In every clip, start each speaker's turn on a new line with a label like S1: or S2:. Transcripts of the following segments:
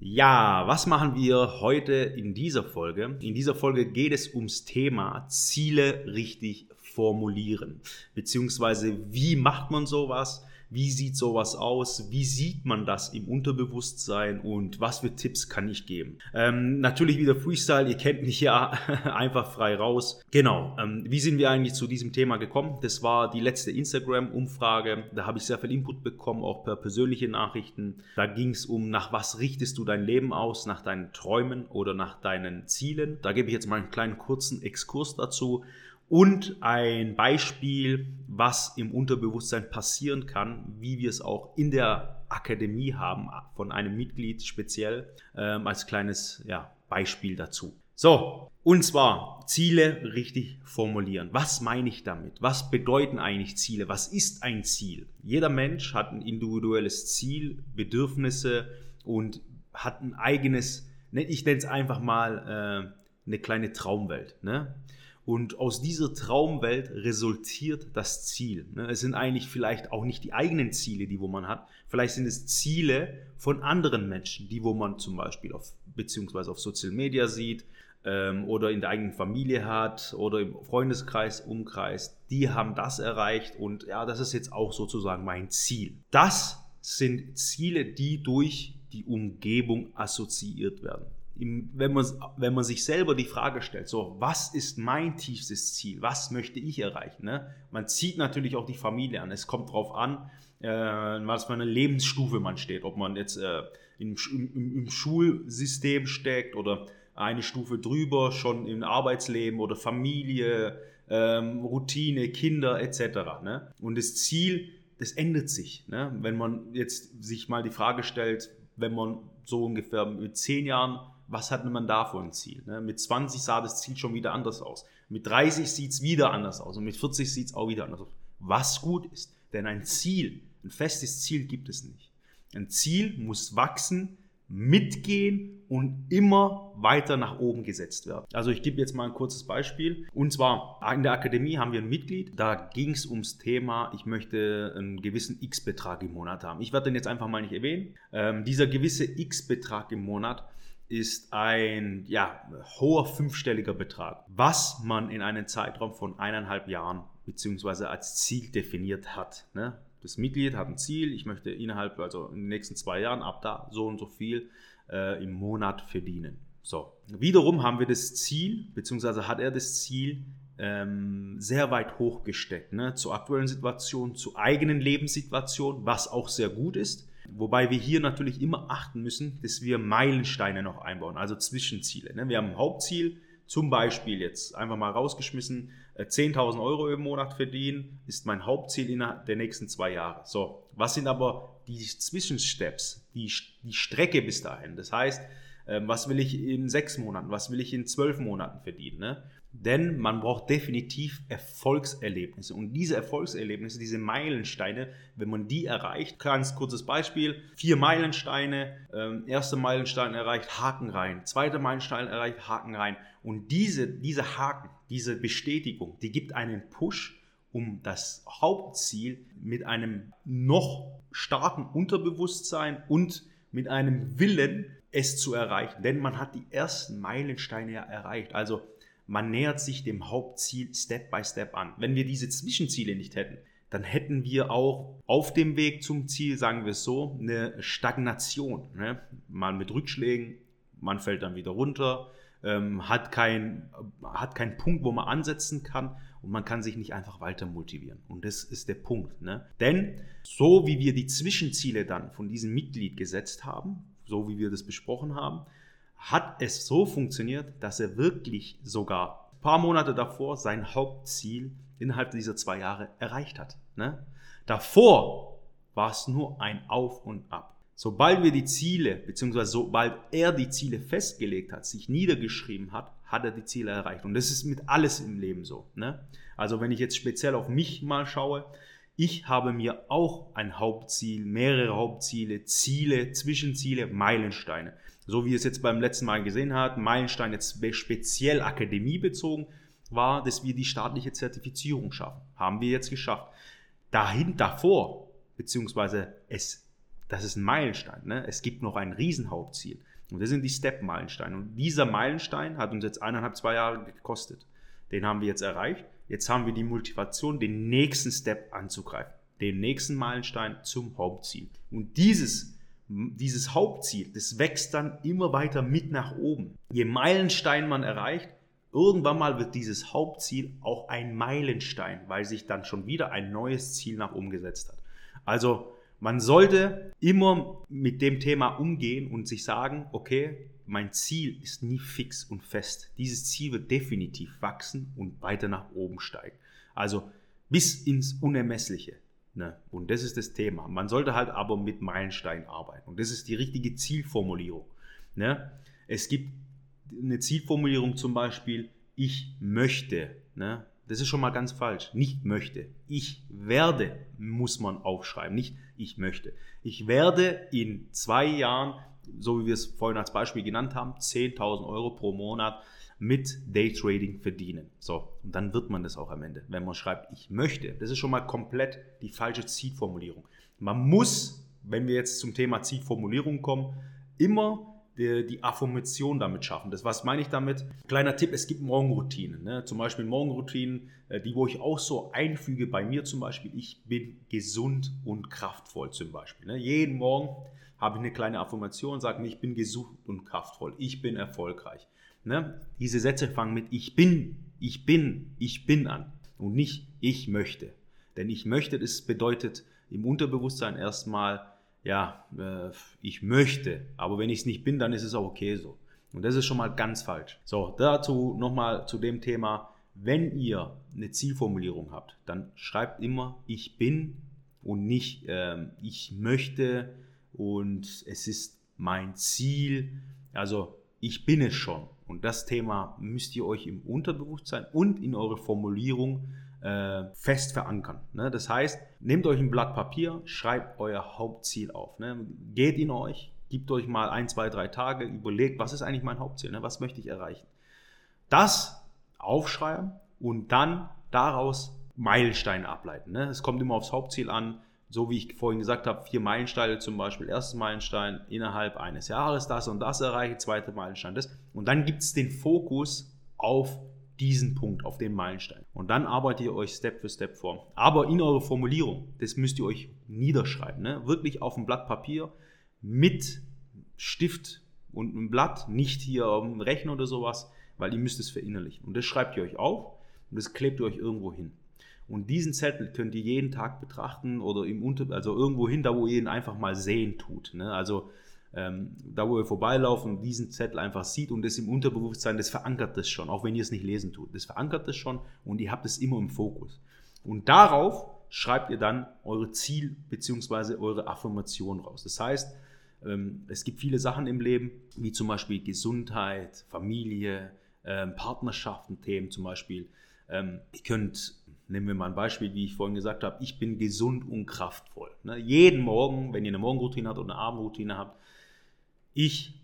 S1: Ja, was machen wir heute in dieser Folge? In dieser Folge geht es ums Thema Ziele richtig formulieren. Beziehungsweise wie macht man sowas? Wie sieht sowas aus? Wie sieht man das im Unterbewusstsein und was für Tipps kann ich geben? Ähm, natürlich wieder Freestyle, ihr kennt mich ja einfach frei raus. Genau, ähm, wie sind wir eigentlich zu diesem Thema gekommen? Das war die letzte Instagram-Umfrage. Da habe ich sehr viel Input bekommen, auch per persönliche Nachrichten. Da ging es um, nach was richtest du dein Leben aus? Nach deinen Träumen oder nach deinen Zielen? Da gebe ich jetzt mal einen kleinen kurzen Exkurs dazu und ein Beispiel, was im Unterbewusstsein passieren kann, wie wir es auch in der Akademie haben, von einem Mitglied speziell, ähm, als kleines ja, Beispiel dazu. So, und zwar Ziele richtig formulieren. Was meine ich damit? Was bedeuten eigentlich Ziele? Was ist ein Ziel? Jeder Mensch hat ein individuelles Ziel, Bedürfnisse und hat ein eigenes, ich nenne es einfach mal äh, eine kleine Traumwelt. Ne? Und aus dieser Traumwelt resultiert das Ziel. Ne? Es sind eigentlich vielleicht auch nicht die eigenen Ziele, die wo man hat. Vielleicht sind es Ziele von anderen Menschen, die wo man zum Beispiel auf beziehungsweise auf Social Media sieht ähm, oder in der eigenen Familie hat oder im Freundeskreis, Umkreis. Die haben das erreicht und ja, das ist jetzt auch sozusagen mein Ziel. Das sind Ziele, die durch die Umgebung assoziiert werden wenn man, wenn man sich selber die Frage stellt, so, was ist mein tiefstes Ziel? Was möchte ich erreichen? Ne? Man zieht natürlich auch die Familie an. Es kommt darauf an, äh, was für eine Lebensstufe man steht. Ob man jetzt äh, im, im, im, Schulsystem steckt oder eine Stufe drüber, schon im Arbeitsleben oder Familie, ähm, Routine, Kinder etc. Ne? Und das Ziel, das ändert sich. Ne? Wenn man jetzt sich mal die Frage stellt, wenn man so ungefähr mit zehn Jahren was hat man da für ein Ziel? Ne? Mit 20 sah das Ziel schon wieder anders aus. Mit 30 sieht es wieder anders aus und mit 40 sieht es auch wieder anders aus. Was gut ist, denn ein Ziel, ein festes Ziel gibt es nicht. Ein Ziel muss wachsen, mitgehen und immer weiter nach oben gesetzt werden. Also ich gebe jetzt mal ein kurzes Beispiel. Und zwar in der Akademie haben wir ein Mitglied, da ging es ums Thema, ich möchte einen gewissen X-Betrag im Monat haben. Ich werde den jetzt einfach mal nicht erwähnen. Ähm, dieser gewisse X-Betrag im Monat ist ein ja, hoher fünfstelliger Betrag, was man in einem Zeitraum von eineinhalb Jahren beziehungsweise als Ziel definiert hat. Ne? Das Mitglied hat ein Ziel, ich möchte innerhalb, also in den nächsten zwei Jahren ab da so und so viel äh, im Monat verdienen. So, wiederum haben wir das Ziel, beziehungsweise hat er das Ziel ähm, sehr weit hochgesteckt, ne? zur aktuellen Situation, zur eigenen Lebenssituation, was auch sehr gut ist. Wobei wir hier natürlich immer achten müssen, dass wir Meilensteine noch einbauen, also Zwischenziele. Ne? Wir haben ein Hauptziel, zum Beispiel jetzt einfach mal rausgeschmissen, 10.000 äh, Euro im Monat verdienen, ist mein Hauptziel innerhalb der nächsten zwei Jahre. So, was sind aber die Zwischensteps, die, die Strecke bis dahin? Das heißt, ähm, was will ich in sechs Monaten, was will ich in zwölf Monaten verdienen? Ne? Denn man braucht definitiv Erfolgserlebnisse. Und diese Erfolgserlebnisse, diese Meilensteine, wenn man die erreicht, ganz kurzes Beispiel, vier Meilensteine, ähm, erster Meilenstein erreicht, Haken rein, zweiter Meilenstein erreicht, Haken rein. Und diese, diese Haken, diese Bestätigung, die gibt einen Push, um das Hauptziel mit einem noch starken Unterbewusstsein und mit einem Willen, es zu erreichen. Denn man hat die ersten Meilensteine ja erreicht. Also man nähert sich dem Hauptziel Step by Step an. Wenn wir diese Zwischenziele nicht hätten, dann hätten wir auch auf dem Weg zum Ziel, sagen wir es so, eine Stagnation. Ne? Mal mit Rückschlägen, man fällt dann wieder runter, ähm, hat, kein, hat keinen Punkt, wo man ansetzen kann und man kann sich nicht einfach weiter motivieren. Und das ist der Punkt. Ne? Denn so wie wir die Zwischenziele dann von diesem Mitglied gesetzt haben, so wie wir das besprochen haben, hat es so funktioniert, dass er wirklich sogar ein paar Monate davor sein Hauptziel innerhalb dieser zwei Jahre erreicht hat. Ne? Davor war es nur ein Auf und Ab. Sobald wir die Ziele, beziehungsweise sobald er die Ziele festgelegt hat, sich niedergeschrieben hat, hat er die Ziele erreicht. Und das ist mit alles im Leben so. Ne? Also wenn ich jetzt speziell auf mich mal schaue, ich habe mir auch ein Hauptziel, mehrere Hauptziele, Ziele, Zwischenziele, Meilensteine. So wie es jetzt beim letzten Mal gesehen hat, Meilenstein jetzt speziell akademiebezogen war, dass wir die staatliche Zertifizierung schaffen. Haben wir jetzt geschafft. Dahin, davor, beziehungsweise es, das ist ein Meilenstein. Ne? Es gibt noch ein Riesenhauptziel. Und das sind die Step-Meilensteine. Und dieser Meilenstein hat uns jetzt eineinhalb, zwei Jahre gekostet. Den haben wir jetzt erreicht. Jetzt haben wir die Motivation, den nächsten Step anzugreifen. Den nächsten Meilenstein zum Hauptziel. Und dieses, dieses Hauptziel, das wächst dann immer weiter mit nach oben. Je Meilenstein man erreicht, irgendwann mal wird dieses Hauptziel auch ein Meilenstein, weil sich dann schon wieder ein neues Ziel nach oben gesetzt hat. Also man sollte immer mit dem Thema umgehen und sich sagen, okay, mein Ziel ist nie fix und fest. Dieses Ziel wird definitiv wachsen und weiter nach oben steigen. Also bis ins Unermessliche. Ne? Und das ist das Thema. Man sollte halt aber mit Meilensteinen arbeiten. Und das ist die richtige Zielformulierung. Ne? Es gibt eine Zielformulierung zum Beispiel, ich möchte. Ne? Das ist schon mal ganz falsch. Nicht möchte. Ich werde muss man aufschreiben. Nicht ich möchte. Ich werde in zwei Jahren, so wie wir es vorhin als Beispiel genannt haben, 10.000 Euro pro Monat mit Daytrading verdienen. So, und dann wird man das auch am Ende, wenn man schreibt, ich möchte. Das ist schon mal komplett die falsche Zielformulierung. Man muss, wenn wir jetzt zum Thema Zielformulierung kommen, immer die, die Affirmation damit schaffen. Das, was meine ich damit? Kleiner Tipp, es gibt Morgenroutinen. Ne? Zum Beispiel Morgenroutinen, äh, die wo ich auch so einfüge bei mir zum Beispiel, ich bin gesund und kraftvoll zum Beispiel. Ne? Jeden Morgen habe ich eine kleine Affirmation, sage mir, ich bin gesund und kraftvoll, ich bin erfolgreich. Ne? Diese Sätze fangen mit ich bin, ich bin, ich bin an und nicht ich möchte. Denn ich möchte, das bedeutet im Unterbewusstsein erstmal, ja, äh, ich möchte, aber wenn ich es nicht bin, dann ist es auch okay so. Und das ist schon mal ganz falsch. So, dazu nochmal zu dem Thema, wenn ihr eine Zielformulierung habt, dann schreibt immer ich bin und nicht ähm, ich möchte und es ist mein Ziel. Also ich bin es schon. Und das Thema müsst ihr euch im Unterbewusstsein und in eure Formulierung äh, fest verankern. Ne? Das heißt, nehmt euch ein Blatt Papier, schreibt euer Hauptziel auf. Ne? Geht in euch, gebt euch mal ein, zwei, drei Tage, überlegt, was ist eigentlich mein Hauptziel, ne? was möchte ich erreichen. Das aufschreiben und dann daraus Meilensteine ableiten. Ne? Es kommt immer aufs Hauptziel an, so wie ich vorhin gesagt habe, vier Meilensteine zum Beispiel. Erstes Meilenstein innerhalb eines Jahres, das und das erreiche, zweiter Meilenstein das. Und dann gibt es den Fokus auf diesen Punkt, auf den Meilenstein. Und dann arbeitet ihr euch Step für Step vor. Aber in eurer Formulierung, das müsst ihr euch niederschreiben. Ne? Wirklich auf ein Blatt Papier mit Stift und einem Blatt, nicht hier auf dem Rechner oder sowas, weil ihr müsst es verinnerlichen. Und das schreibt ihr euch auf und das klebt ihr euch irgendwo hin. Und diesen Zettel könnt ihr jeden Tag betrachten oder im Unter also irgendwo hin, da wo ihr ihn einfach mal sehen tut. Ne? Also ähm, da wo ihr vorbeilaufen und diesen Zettel einfach sieht und das im Unterbewusstsein, das verankert das schon, auch wenn ihr es nicht lesen tut. Das verankert das schon und ihr habt es immer im Fokus. Und darauf schreibt ihr dann eure Ziel- bzw. eure Affirmation raus. Das heißt, ähm, es gibt viele Sachen im Leben, wie zum Beispiel Gesundheit, Familie, ähm, Partnerschaften, Themen zum Beispiel. Ähm, ihr könnt, nehmen wir mal ein Beispiel, wie ich vorhin gesagt habe, ich bin gesund und kraftvoll. Ne? Jeden Morgen, wenn ihr eine Morgenroutine habt oder eine Abendroutine habt, ich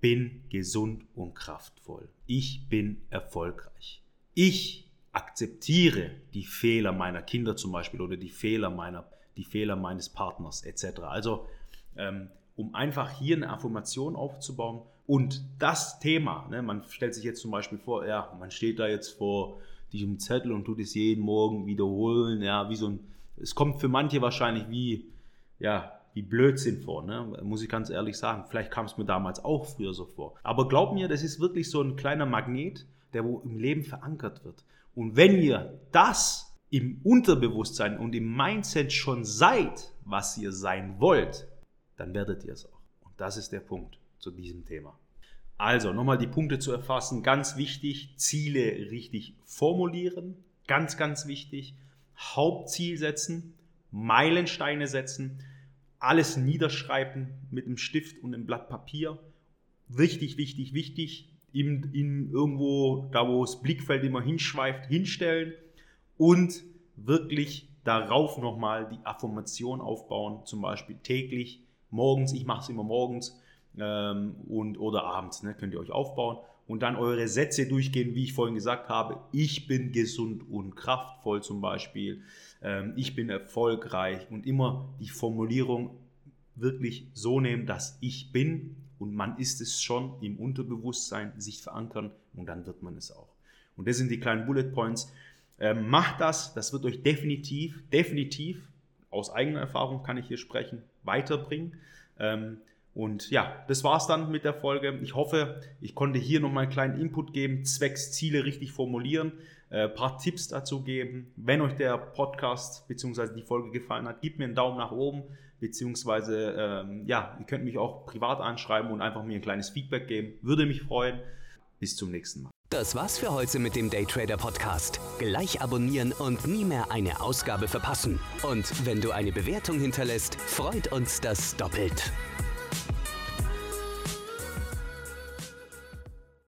S1: bin gesund und kraftvoll. Ich bin erfolgreich. Ich akzeptiere die Fehler meiner Kinder zum Beispiel oder die Fehler meiner, die Fehler meines Partners etc. Also ähm, um einfach hier eine Affirmation aufzubauen und das Thema, ne, man stellt sich jetzt zum Beispiel vor, ja, man steht da jetzt vor diesem Zettel und tut es jeden Morgen wiederholen, ja, wie so ein, es kommt für manche wahrscheinlich wie, ja, wie Blödsinn vor, ne? muss ich ganz ehrlich sagen. Vielleicht kam es mir damals auch früher so vor. Aber glaub mir, das ist wirklich so ein kleiner Magnet, der wo im Leben verankert wird. Und wenn ihr das im Unterbewusstsein und im Mindset schon seid, was ihr sein wollt, dann werdet ihr es auch. Und das ist der Punkt zu diesem Thema. Also nochmal die Punkte zu erfassen, ganz wichtig, Ziele richtig formulieren, ganz, ganz wichtig, Hauptziel setzen, Meilensteine setzen, alles niederschreiben mit einem Stift und einem Blatt Papier. Wichtig, wichtig, wichtig. in, in irgendwo, da wo das Blickfeld immer hinschweift, hinstellen und wirklich darauf nochmal die Affirmation aufbauen, zum Beispiel täglich, morgens, ich mache es immer morgens ähm, und, oder abends, ne, könnt ihr euch aufbauen und dann eure Sätze durchgehen, wie ich vorhin gesagt habe. Ich bin gesund und kraftvoll zum Beispiel. Ähm, ich bin erfolgreich und immer die Formulierung wirklich so nehmen, dass ich bin und man ist es schon im Unterbewusstsein, sich verankern und dann wird man es auch. Und das sind die kleinen Bullet Points. Ähm, macht das, das wird euch definitiv, definitiv, aus eigener Erfahrung kann ich hier sprechen, weiterbringen. Ähm, und ja, das war's dann mit der Folge. Ich hoffe, ich konnte hier nochmal einen kleinen Input geben, zwecks Ziele richtig formulieren, ein äh, paar Tipps dazu geben. Wenn euch der Podcast bzw. die Folge gefallen hat, gebt mir einen Daumen nach oben, beziehungsweise ähm, ja, ihr könnt mich auch privat anschreiben und einfach mir ein kleines Feedback geben. Würde mich freuen. Bis zum nächsten Mal.
S2: Das war's für heute mit dem Daytrader Podcast. Gleich abonnieren und nie mehr eine Ausgabe verpassen. Und wenn du eine Bewertung hinterlässt, freut uns das doppelt.